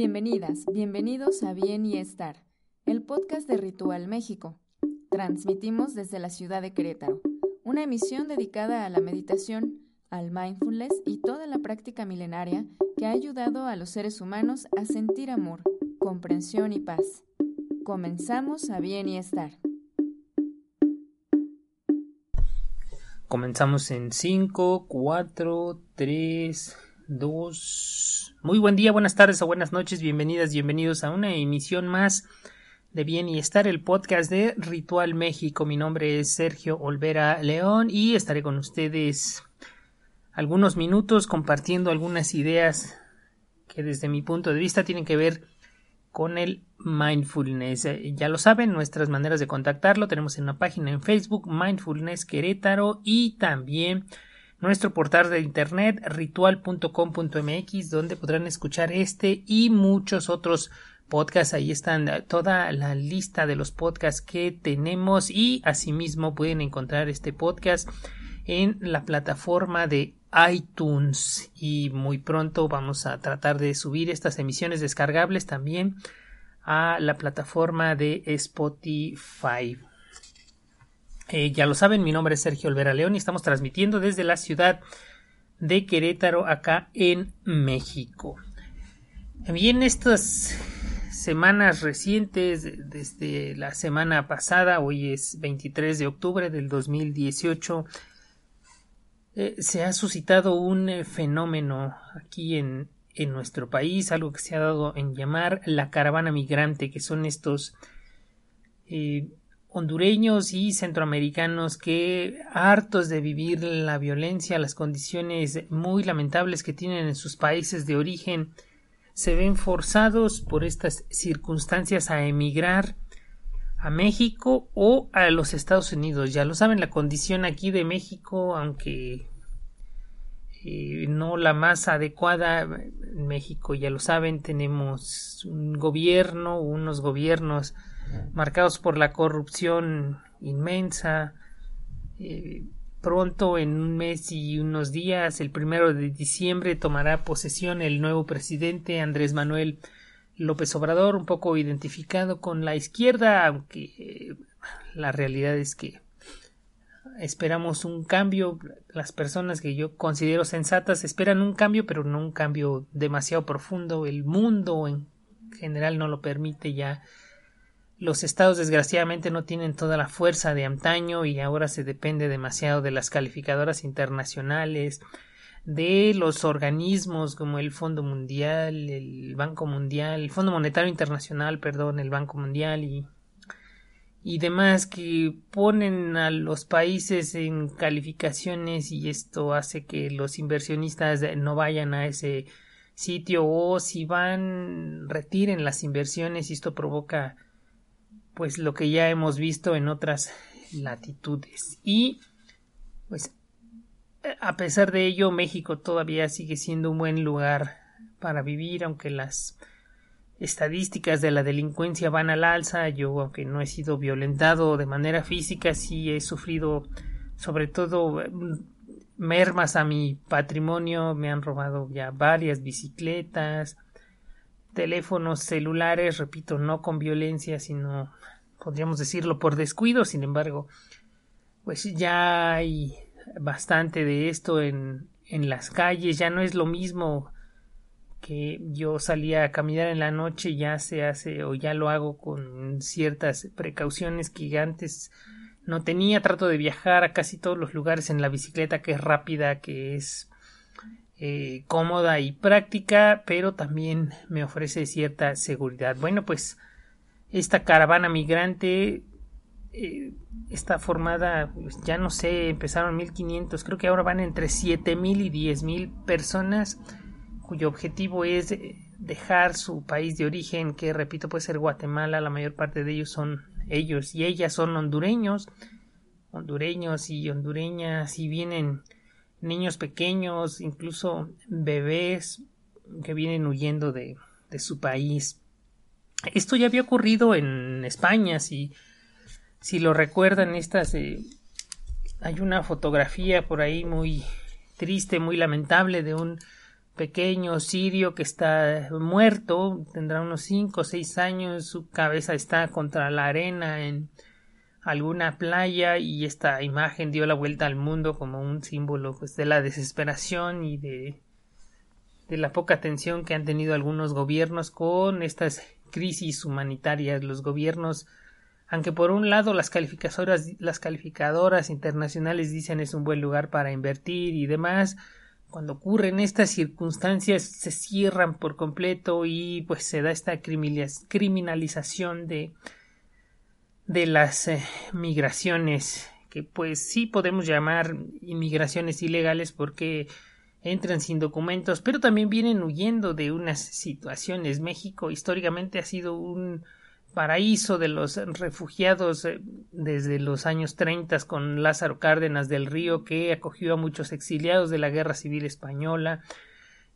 Bienvenidas, bienvenidos a Bien y Estar, el podcast de Ritual México. Transmitimos desde la ciudad de Querétaro, una emisión dedicada a la meditación, al mindfulness y toda la práctica milenaria que ha ayudado a los seres humanos a sentir amor, comprensión y paz. Comenzamos a Bien y Estar. Comenzamos en 5, 4, 3, 2. Muy buen día, buenas tardes o buenas noches, bienvenidas, bienvenidos a una emisión más de Bien y Estar, el podcast de Ritual México. Mi nombre es Sergio Olvera León y estaré con ustedes algunos minutos compartiendo algunas ideas que desde mi punto de vista tienen que ver con el mindfulness. Ya lo saben, nuestras maneras de contactarlo tenemos en una página en Facebook, Mindfulness Querétaro, y también nuestro portal de internet ritual.com.mx, donde podrán escuchar este y muchos otros podcasts. Ahí están toda la lista de los podcasts que tenemos y asimismo pueden encontrar este podcast en la plataforma de iTunes y muy pronto vamos a tratar de subir estas emisiones descargables también a la plataforma de Spotify. Eh, ya lo saben, mi nombre es Sergio Olvera León y estamos transmitiendo desde la ciudad de Querétaro, acá en México. Bien, estas semanas recientes, desde la semana pasada, hoy es 23 de octubre del 2018, eh, se ha suscitado un eh, fenómeno aquí en, en nuestro país, algo que se ha dado en llamar la caravana migrante, que son estos hondureños y centroamericanos que, hartos de vivir la violencia, las condiciones muy lamentables que tienen en sus países de origen, se ven forzados por estas circunstancias a emigrar a México o a los Estados Unidos. Ya lo saben, la condición aquí de México, aunque eh, no la más adecuada, en México ya lo saben, tenemos un gobierno, unos gobiernos marcados por la corrupción inmensa. Eh, pronto, en un mes y unos días, el primero de diciembre, tomará posesión el nuevo presidente Andrés Manuel López Obrador, un poco identificado con la izquierda, aunque eh, la realidad es que esperamos un cambio. Las personas que yo considero sensatas esperan un cambio, pero no un cambio demasiado profundo. El mundo en general no lo permite ya. Los estados desgraciadamente no tienen toda la fuerza de antaño y ahora se depende demasiado de las calificadoras internacionales, de los organismos como el Fondo Mundial, el Banco Mundial, el Fondo Monetario Internacional, perdón, el Banco Mundial y, y demás que ponen a los países en calificaciones y esto hace que los inversionistas no vayan a ese sitio o si van retiren las inversiones y esto provoca pues lo que ya hemos visto en otras latitudes y pues a pesar de ello, México todavía sigue siendo un buen lugar para vivir, aunque las estadísticas de la delincuencia van al alza. Yo, aunque no he sido violentado de manera física, sí he sufrido sobre todo mermas a mi patrimonio. Me han robado ya varias bicicletas, teléfonos celulares, repito, no con violencia, sino podríamos decirlo por descuido. Sin embargo, pues ya hay bastante de esto en, en las calles, ya no es lo mismo que yo salía a caminar en la noche ya se hace o ya lo hago con ciertas precauciones que antes no tenía trato de viajar a casi todos los lugares en la bicicleta que es rápida que es eh, cómoda y práctica pero también me ofrece cierta seguridad. Bueno pues esta caravana migrante eh, está formada, pues, ya no sé, empezaron 1500, creo que ahora van entre 7000 y 10000 personas cuyo objetivo es dejar su país de origen, que repito puede ser Guatemala, la mayor parte de ellos son ellos y ellas son hondureños, hondureños y hondureñas y vienen niños pequeños, incluso bebés que vienen huyendo de, de su país. Esto ya había ocurrido en España, si, si lo recuerdan, estas eh, hay una fotografía por ahí muy triste, muy lamentable de un pequeño sirio que está muerto, tendrá unos cinco o seis años, su cabeza está contra la arena en alguna playa y esta imagen dio la vuelta al mundo como un símbolo pues, de la desesperación y de, de la poca atención que han tenido algunos gobiernos con estas crisis humanitarias. Los gobiernos, aunque por un lado las calificadoras, las calificadoras internacionales dicen es un buen lugar para invertir y demás, cuando ocurren estas circunstancias se cierran por completo y pues se da esta criminalización de de las eh, migraciones que pues sí podemos llamar inmigraciones ilegales porque entran sin documentos pero también vienen huyendo de unas situaciones México históricamente ha sido un paraíso de los refugiados eh, desde los años 30 con Lázaro Cárdenas del Río que acogió a muchos exiliados de la Guerra Civil Española.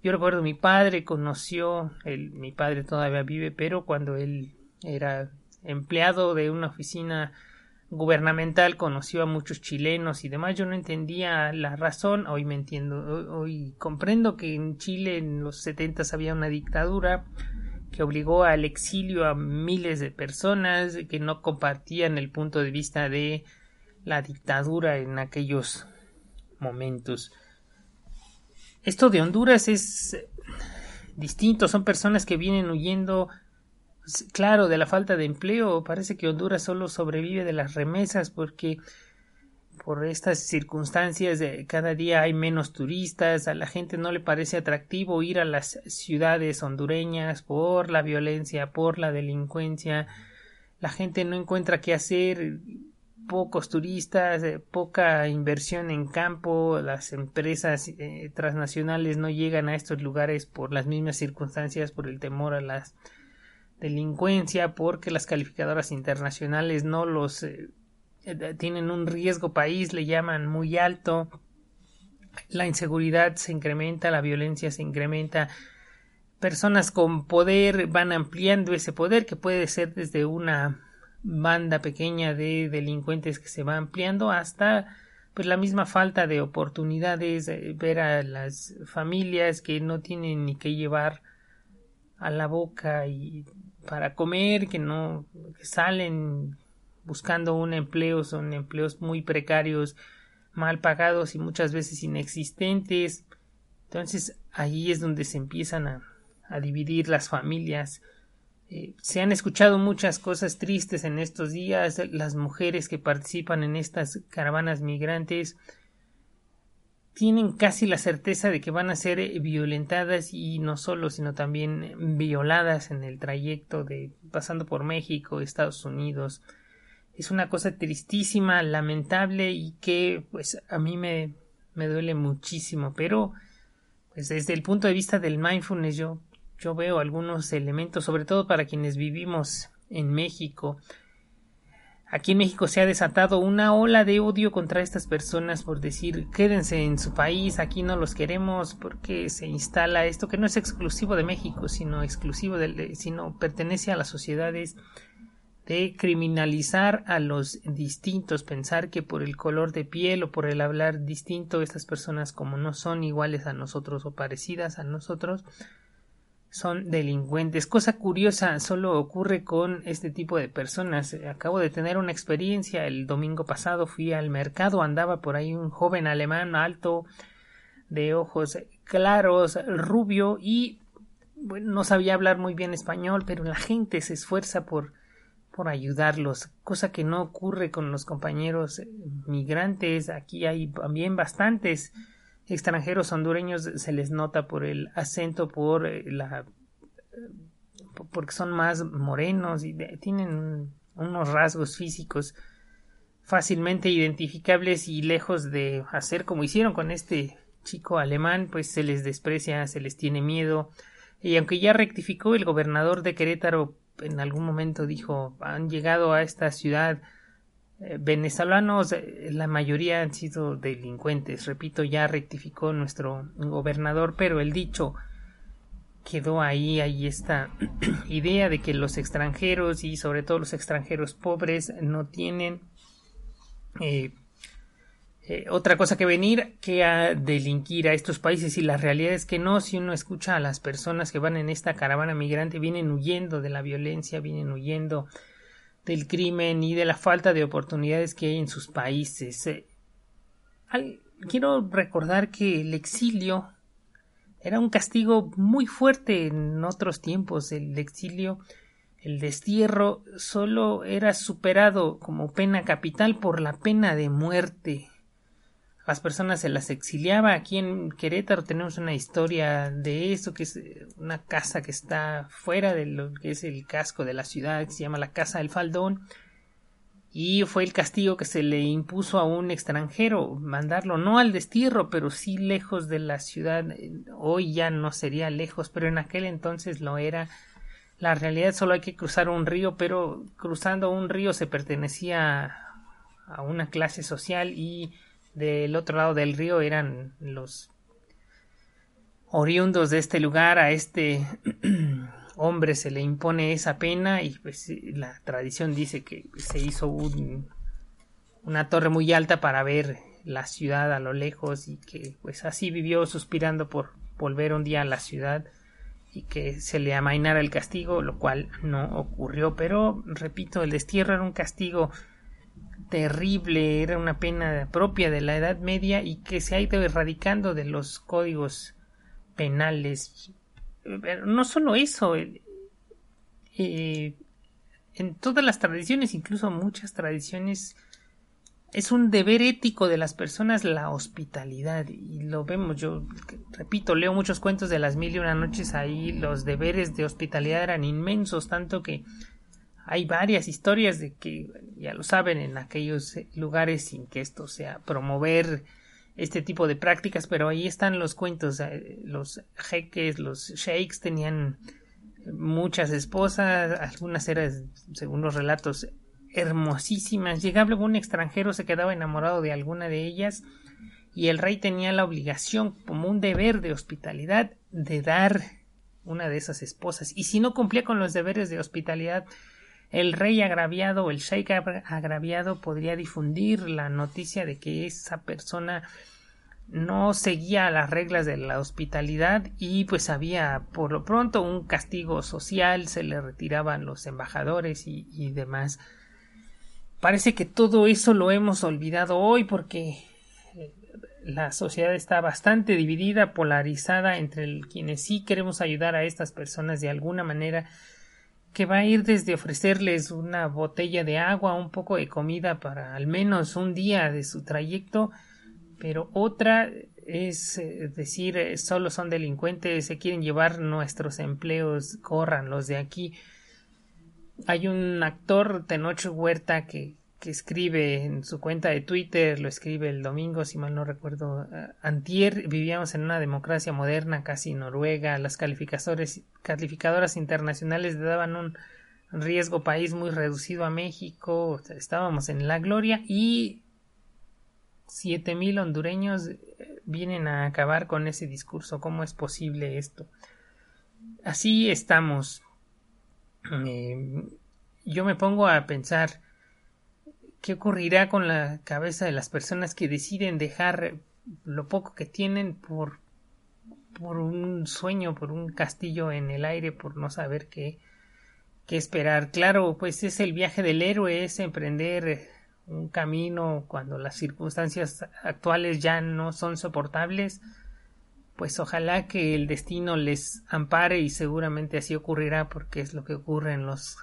Yo recuerdo mi padre conoció, mi padre todavía vive, pero cuando él era empleado de una oficina gubernamental conoció a muchos chilenos y demás. Yo no entendía la razón, hoy me entiendo, hoy comprendo que en Chile en los setentas había una dictadura que obligó al exilio a miles de personas que no compartían el punto de vista de la dictadura en aquellos momentos. Esto de Honduras es distinto, son personas que vienen huyendo, claro, de la falta de empleo. Parece que Honduras solo sobrevive de las remesas porque por estas circunstancias cada día hay menos turistas, a la gente no le parece atractivo ir a las ciudades hondureñas por la violencia, por la delincuencia, la gente no encuentra qué hacer, pocos turistas, eh, poca inversión en campo, las empresas eh, transnacionales no llegan a estos lugares por las mismas circunstancias, por el temor a la delincuencia, porque las calificadoras internacionales no los eh, eh, tienen un riesgo país, le llaman muy alto, la inseguridad se incrementa, la violencia se incrementa, personas con poder van ampliando ese poder que puede ser desde una banda pequeña de delincuentes que se va ampliando hasta pues la misma falta de oportunidades eh, ver a las familias que no tienen ni que llevar a la boca y para comer que no que salen buscando un empleo, son empleos muy precarios, mal pagados y muchas veces inexistentes. Entonces ahí es donde se empiezan a, a dividir las familias. Eh, se han escuchado muchas cosas tristes en estos días. Las mujeres que participan en estas caravanas migrantes tienen casi la certeza de que van a ser violentadas y no solo, sino también violadas en el trayecto de pasando por México, Estados Unidos, es una cosa tristísima, lamentable y que pues a mí me, me duele muchísimo, pero pues desde el punto de vista del mindfulness yo, yo veo algunos elementos, sobre todo para quienes vivimos en México. Aquí en México se ha desatado una ola de odio contra estas personas por decir quédense en su país, aquí no los queremos porque se instala esto que no es exclusivo de México, sino exclusivo del, sino pertenece a las sociedades de criminalizar a los distintos, pensar que por el color de piel o por el hablar distinto estas personas como no son iguales a nosotros o parecidas a nosotros son delincuentes. Cosa curiosa, solo ocurre con este tipo de personas. Acabo de tener una experiencia el domingo pasado, fui al mercado, andaba por ahí un joven alemán alto, de ojos claros, rubio y no sabía hablar muy bien español, pero la gente se esfuerza por por ayudarlos, cosa que no ocurre con los compañeros migrantes. Aquí hay también bastantes extranjeros hondureños, se les nota por el acento, por eh, la eh, porque son más morenos y tienen unos rasgos físicos fácilmente identificables y lejos de hacer como hicieron con este chico alemán, pues se les desprecia, se les tiene miedo. Y aunque ya rectificó el gobernador de Querétaro en algún momento dijo han llegado a esta ciudad venezolanos, eh, la mayoría han sido delincuentes. Repito, ya rectificó nuestro gobernador, pero el dicho quedó ahí, ahí esta idea de que los extranjeros y sobre todo los extranjeros pobres no tienen eh, otra cosa que venir que a delinquir a estos países y la realidad es que no, si uno escucha a las personas que van en esta caravana migrante vienen huyendo de la violencia, vienen huyendo del crimen y de la falta de oportunidades que hay en sus países. Eh, quiero recordar que el exilio era un castigo muy fuerte en otros tiempos. El exilio, el destierro, solo era superado como pena capital por la pena de muerte las personas se las exiliaba. Aquí en Querétaro tenemos una historia de eso, que es una casa que está fuera de lo que es el casco de la ciudad, que se llama la Casa del Faldón. Y fue el castigo que se le impuso a un extranjero, mandarlo no al destierro, pero sí lejos de la ciudad. Hoy ya no sería lejos, pero en aquel entonces lo era. La realidad solo hay que cruzar un río, pero cruzando un río se pertenecía a una clase social y del otro lado del río eran los oriundos de este lugar. A este hombre se le impone esa pena y pues la tradición dice que se hizo un, una torre muy alta para ver la ciudad a lo lejos y que pues así vivió suspirando por volver un día a la ciudad y que se le amainara el castigo, lo cual no ocurrió, pero repito, el destierro era un castigo terrible, era una pena propia de la Edad Media y que se ha ido erradicando de los códigos penales. no solo eso, eh, en todas las tradiciones, incluso muchas tradiciones, es un deber ético de las personas la hospitalidad y lo vemos yo repito leo muchos cuentos de las mil y una noches ahí los deberes de hospitalidad eran inmensos tanto que hay varias historias de que, ya lo saben, en aquellos lugares sin que esto sea promover este tipo de prácticas, pero ahí están los cuentos. Eh, los jeques, los sheiks tenían muchas esposas, algunas eran, según los relatos, hermosísimas. Llegaba un extranjero, se quedaba enamorado de alguna de ellas y el rey tenía la obligación, como un deber de hospitalidad, de dar una de esas esposas. Y si no cumplía con los deberes de hospitalidad, el rey agraviado o el sheik agraviado podría difundir la noticia de que esa persona no seguía las reglas de la hospitalidad y pues había por lo pronto un castigo social, se le retiraban los embajadores y, demás. Parece que todo eso lo hemos olvidado hoy porque la sociedad está bastante dividida, polarizada entre quienes sí queremos ayudar a estas personas de alguna manera que va a ir desde ofrecerles una botella de agua, un poco de comida para al menos un día de su trayecto, pero otra es eh, decir, eh, solo son delincuentes, se quieren llevar nuestros empleos, corran los de aquí. Hay un actor, Tenocho Huerta, que que escribe en su cuenta de Twitter, lo escribe el domingo, si mal no recuerdo, eh, antier, vivíamos en una democracia moderna, casi Noruega, las calificadoras internacionales le daban un riesgo país muy reducido a México, estábamos en la gloria y siete mil hondureños eh, vienen a acabar con ese discurso. ¿Cómo es posible esto? Así estamos. Eh, yo me pongo a pensar ¿Qué ocurrirá con la cabeza de las personas que deciden dejar lo poco que tienen por, por un sueño, por un castillo en el aire, por no saber qué, qué esperar? Claro, pues es el viaje del héroe, es emprender un camino cuando las circunstancias actuales ya no son soportables, pues ojalá que el destino les ampare y seguramente así ocurrirá porque es lo que ocurre en los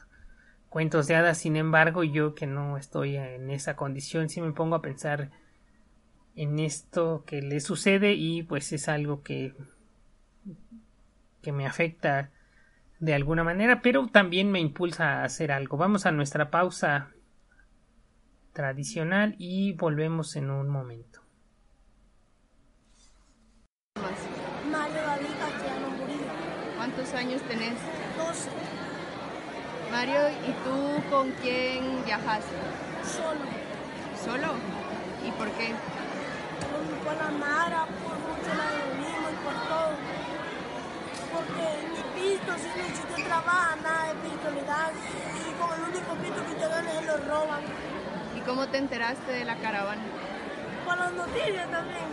cuentos de hadas. Sin embargo, yo que no estoy en esa condición, sí me pongo a pensar en esto que le sucede y pues es algo que que me afecta de alguna manera, pero también me impulsa a hacer algo. Vamos a nuestra pausa tradicional y volvemos en un momento. ¿Cuántos años tenés? 12, Mario, ¿y tú con quién viajaste? solo, ¿Solo? ¿Y por qué? por, la Mara, por mucho la mismo y por todo. Porque mi pisto, si no si te trabaja, nada de pisto le dan. Y con el único pisto que te dan es lo roban. ¿Y cómo te enteraste de la caravana? Por las noticias también.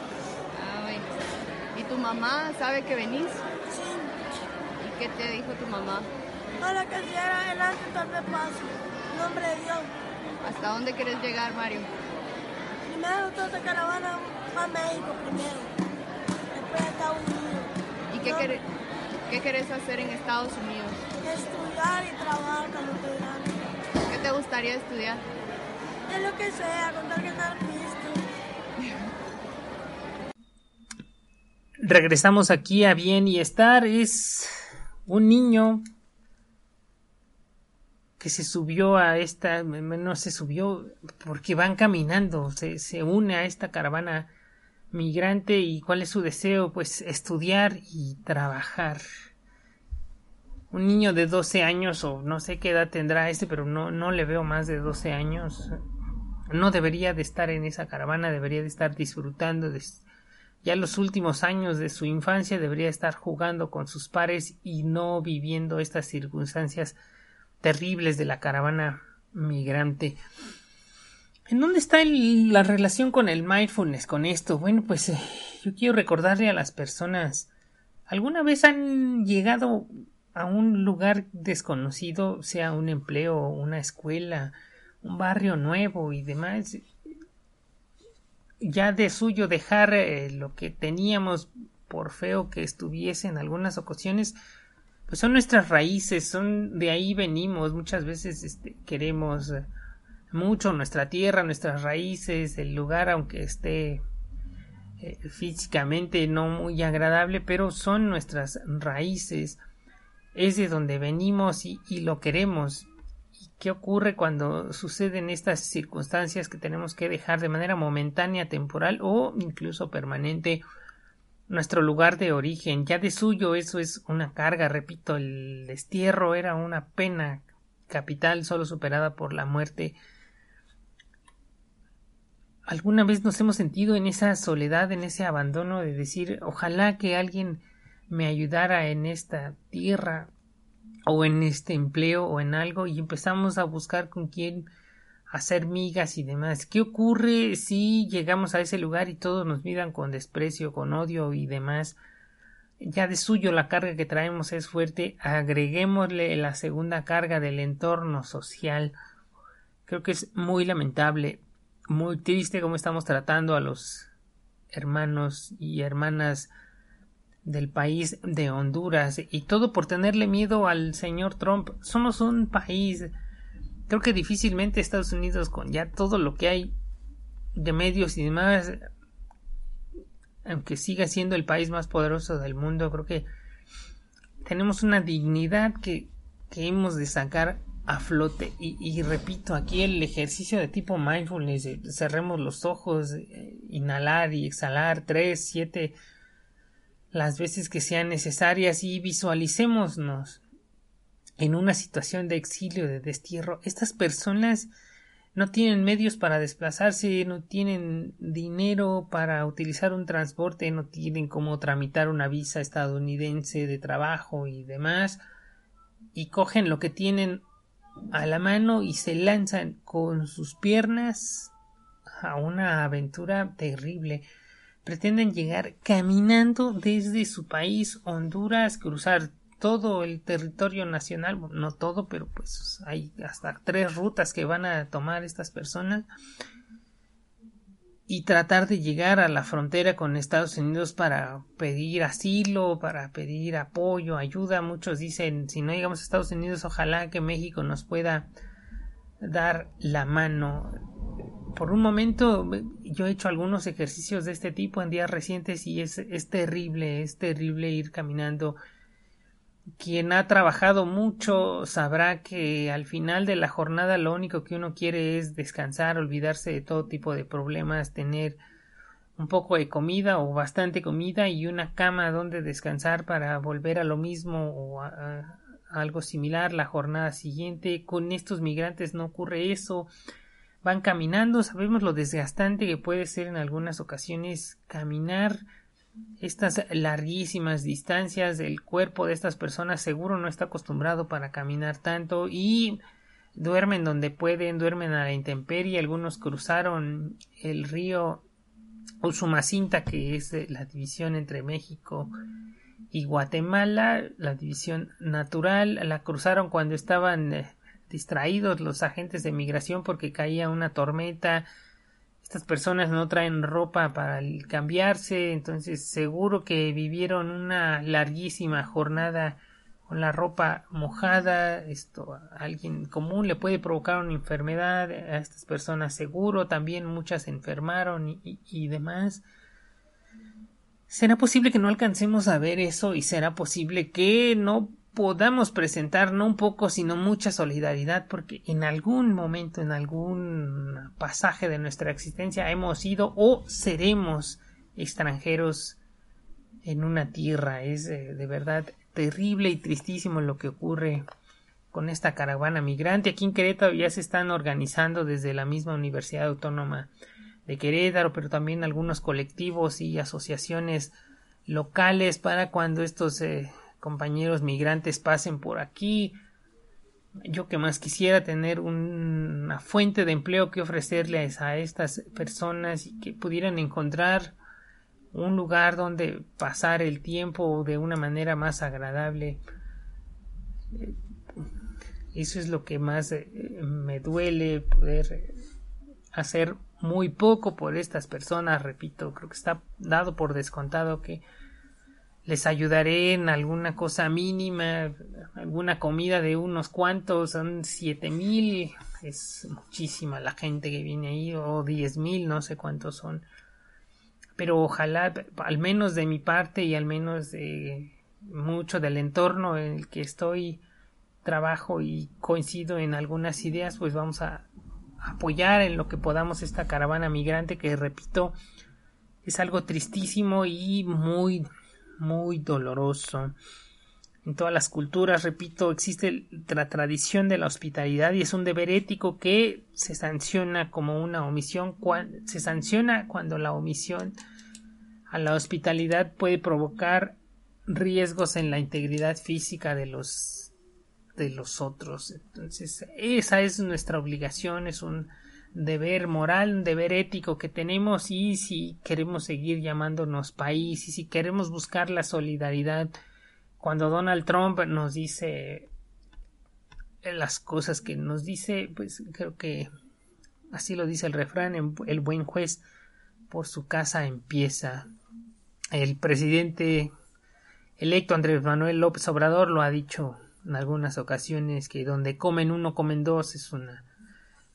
Ah, bueno. ¿Y tu mamá sabe que venís? Sí, ¿Y qué te dijo tu mamá? Ahora que si era adelante tal vez paso. En nombre de Dios. ¿Hasta dónde querés llegar, Mario? Primero toda esta caravana va a México primero. Después a Estados Unidos. ¿Y qué, No, querés, qué querés hacer en Estados Unidos? Estudiar y trabajar cuando estoy grande. ¿Qué te gustaría estudiar? Es lo que sea, contar que nada Cristo. Regresamos aquí a Bien y Estar. Es un niño que se subió a esta, no se subió porque van caminando, se, se une a esta caravana migrante y cuál es su deseo, pues estudiar y trabajar. Un niño de 12 años o no sé qué edad tendrá este, pero no, no le veo más de 12 años. No debería de estar en esa caravana, debería de estar disfrutando de ya los últimos años de su infancia debería estar jugando con sus pares y no viviendo estas circunstancias terribles de la caravana migrante. ¿En dónde está la relación con el mindfulness, con esto? Bueno, pues eh, yo quiero recordarle a las personas, ¿alguna vez han llegado a un lugar desconocido, sea un empleo, una escuela, un barrio nuevo y demás? Ya de suyo dejar eh, lo que teníamos, por feo que estuviese en algunas ocasiones, pues son nuestras raíces, son de ahí venimos, muchas veces este, queremos eh, mucho nuestra tierra, nuestras raíces, el lugar aunque esté eh, físicamente no muy agradable, pero son nuestras raíces, es de donde venimos y, y lo queremos. ¿Y qué ocurre cuando suceden estas circunstancias que tenemos que dejar de manera momentánea, temporal o incluso permanente? Nuestro lugar de origen. Ya de suyo eso es una carga, repito, el destierro era una pena capital solo superada por la muerte. ¿Alguna vez nos hemos sentido en esa soledad, en ese abandono de decir ojalá que alguien me ayudara en esta tierra o en este empleo o en algo y empezamos a buscar con quién hacer migas y demás. ¿Qué ocurre si llegamos a ese lugar y todos nos miran con desprecio, con odio y demás? Ya de suyo la carga que traemos es fuerte, agreguémosle la segunda carga del entorno social. Creo que es muy lamentable, muy triste cómo estamos tratando a los hermanos y hermanas del país de Honduras y todo por tenerle miedo al señor Trump. Somos un país creo que difícilmente Estados Unidos con ya todo lo que hay de medios y demás aunque siga siendo el país más poderoso del mundo creo que tenemos una dignidad que, que hemos de sacar a flote. Y, y, repito aquí el ejercicio de tipo mindfulness cerremos los ojos eh, inhalar y exhalar tres siete las veces que sean necesarias y visualicémonos en una situación de exilio, de destierro, estas personas no tienen medios para desplazarse, no tienen dinero para utilizar un transporte, no tienen cómo tramitar una visa estadounidense de trabajo y demás, y cogen lo que tienen a la mano y se lanzan con sus piernas a una aventura terrible. Pretenden llegar caminando desde su país, Honduras, cruzar todo el territorio nacional, no todo, pero pues hay hasta tres rutas que van a tomar estas personas y tratar de llegar a la frontera con Estados Unidos para pedir asilo, para pedir apoyo, ayuda. Muchos dicen, si no llegamos a Estados Unidos, ojalá que México nos pueda dar la mano. Por un momento yo he hecho algunos ejercicios de este tipo en días recientes y es, es terrible, es terrible ir caminando quien ha trabajado mucho sabrá que al final de la jornada lo único que uno quiere es descansar, olvidarse de todo tipo de problemas, tener un poco de comida o bastante comida y una cama donde descansar para volver a lo mismo o a, algo similar la jornada siguiente. Con estos migrantes no ocurre eso. Van caminando, sabemos lo desgastante que puede ser en algunas ocasiones caminar estas larguísimas distancias del cuerpo de estas personas seguro no está acostumbrado para caminar tanto y duermen donde pueden, duermen a la intemperie, algunos cruzaron el río Usumacinta que es la división entre México y Guatemala, la división natural, la cruzaron cuando estaban eh, distraídos los agentes de migración porque caía una tormenta estas personas no traen ropa para cambiarse, entonces seguro que vivieron una larguísima jornada con la ropa mojada, esto alguien común le puede provocar una enfermedad, a estas personas seguro, también muchas enfermaron y demás. ¿Será posible que no alcancemos a ver eso y será posible que no podamos presentar no un poco sino mucha solidaridad porque en algún momento en algún pasaje de nuestra existencia hemos sido o seremos extranjeros en una tierra. Es eh, de verdad terrible y tristísimo lo que ocurre con esta caravana migrante. Aquí en Querétaro ya se están organizando desde la misma Universidad Autónoma de Querétaro pero también algunos colectivos y asociaciones locales para cuando estos eh, compañeros migrantes pasen por aquí. Yo que más quisiera tener una fuente de empleo que ofrecerles a estas personas y que pudieran encontrar un lugar donde pasar el tiempo de una manera más agradable. Eso es lo que más eh, me duele poder hacer muy poco por estas personas, repito, creo que está dado por descontado que les ayudaré en alguna cosa mínima, alguna comida de unos cuantos, son siete mil, es muchísima la gente que viene ahí, o diez mil, no sé cuántos son. Pero ojalá, al menos de mi parte y al menos de mucho del entorno en el que estoy, trabajo y coincido en algunas ideas, pues vamos a apoyar en lo que podamos esta caravana migrante que, repito, es algo tristísimo y muy muy doloroso. En todas las culturas, repito, existe la tradición de la hospitalidad y es un deber ético que se sanciona como una omisión, se sanciona cuando la omisión a la hospitalidad puede provocar riesgos en la integridad física de los de los otros. Entonces, esa es nuestra obligación, es un deber moral, deber ético que tenemos y si queremos seguir llamándonos país y si queremos buscar la solidaridad cuando Donald Trump nos dice las cosas que nos dice, pues creo que así lo dice el refrán, el buen juez por su casa empieza. El presidente electo Andrés Manuel López Obrador lo ha dicho en algunas ocasiones que donde comen uno comen dos es una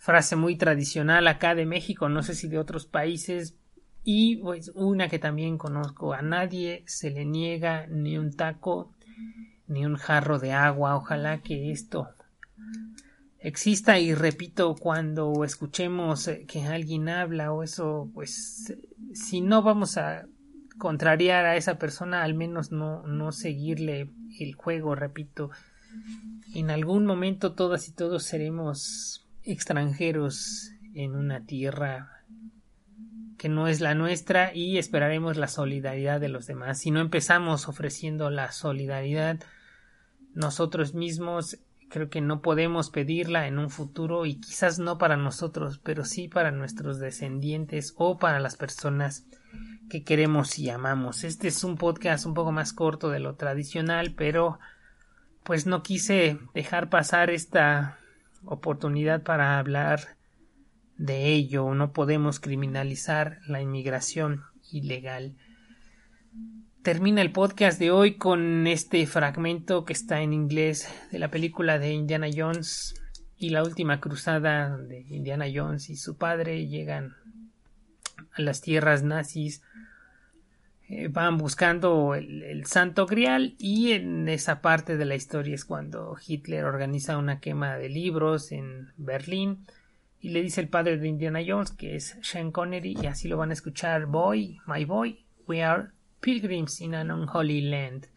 frase muy tradicional acá de México, no sé si de otros países, y pues una que también conozco, a nadie se le niega ni un taco ni un jarro de agua, ojalá que esto exista y repito cuando escuchemos que alguien habla o eso pues si no vamos a contrariar a esa persona al menos no no seguirle el juego repito. En algún momento todas y todos seremos extranjeros en una tierra que no es la nuestra y esperaremos la solidaridad de los demás. Si no empezamos ofreciendo la solidaridad nosotros mismos, creo que no podemos pedirla en un futuro y quizás no para nosotros, pero sí para nuestros descendientes o para las personas que queremos y amamos. Este es un podcast un poco más corto de lo tradicional, pero pues no quise dejar pasar esta oportunidad para hablar de ello. No podemos criminalizar la inmigración ilegal. Termina el podcast de hoy con este fragmento que está en inglés de la película de Indiana Jones y la última cruzada de Indiana Jones y su padre llegan a las tierras nazis eh, van buscando el, santo grial y en esa parte de la historia es cuando Hitler organiza una quema de libros en Berlín y le dice el padre de Indiana Jones que es Sean Connery y así lo van a escuchar Boy, my boy, we are pilgrims in an unholy land.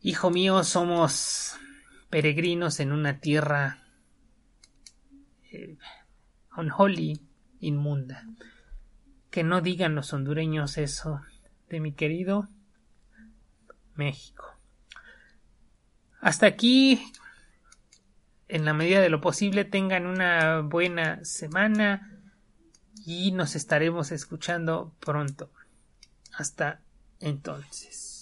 Hijo mío, somos peregrinos en una tierra eh, unholy, inmunda que no digan los hondureños eso de mi querido México. Hasta aquí, en la medida de lo posible, tengan una buena semana y nos estaremos escuchando pronto. Hasta entonces.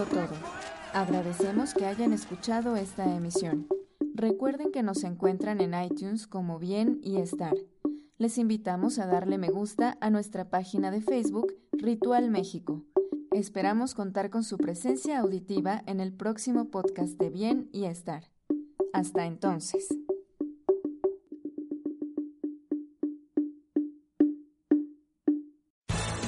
Todo. Agradecemos que hayan escuchado esta emisión. Recuerden que nos encuentran en iTunes como Bien y Estar. Les invitamos a darle me gusta a nuestra página de Facebook Ritual México. Esperamos contar con su presencia auditiva en el próximo podcast de Bien y Estar. Hasta entonces.